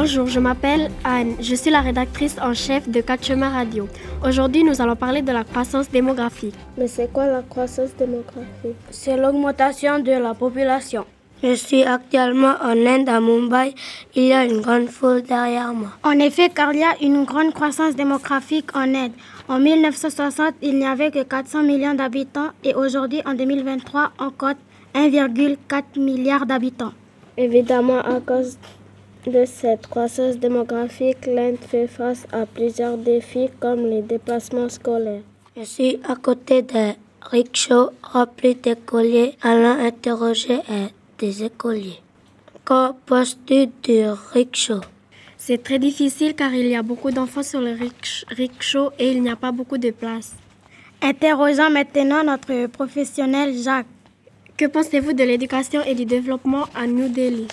Bonjour, je m'appelle Anne. Je suis la rédactrice en chef de Quatre Chemins Radio. Aujourd'hui, nous allons parler de la croissance démographique. Mais c'est quoi la croissance démographique? C'est l'augmentation de la population. Je suis actuellement en Inde, à Mumbai. Il y a une grande foule derrière moi. En effet, car il y a une grande croissance démographique en Inde. En 1960, il n'y avait que 400 millions d'habitants et aujourd'hui, en 2023, on compte 1,4 milliard d'habitants. Évidemment, à cause de cette croissance démographique, l'Inde fait face à plusieurs défis comme les déplacements scolaires. Je suis à côté d'un rickshaw rempli d'écoliers allant interroger des écoliers. Qu'en penses-tu du rickshaw? C'est très difficile car il y a beaucoup d'enfants sur le rickshaw et il n'y a pas beaucoup de place. Interrogeons maintenant notre professionnel Jacques. Que pensez-vous de l'éducation et du développement à New Delhi?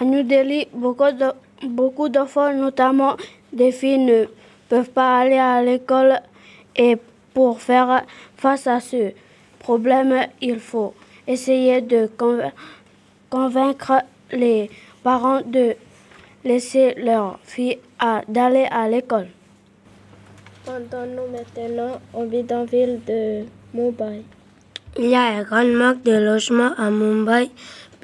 À New Delhi, beaucoup d'enfants, notamment des filles, ne peuvent pas aller à l'école et pour faire face à ce problème, il faut essayer de convaincre les parents de laisser leurs filles d'aller à l'école. Pendant-nous maintenant au bidonville de Mumbai. Il y a un grand manque de logements à Mumbai.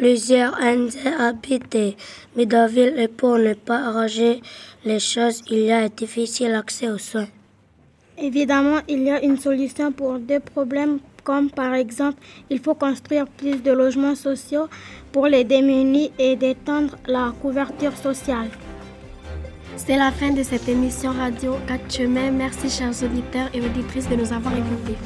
Plusieurs Indiens habitent des bidonvilles et pour ne pas arranger les choses, il y a un difficile accès aux soins. Évidemment, il y a une solution pour deux problèmes comme par exemple il faut construire plus de logements sociaux pour les démunis et d'étendre la couverture sociale. C'est la fin de cette émission radio 4 chemins. Merci chers auditeurs et auditrices de nous avoir écoutés.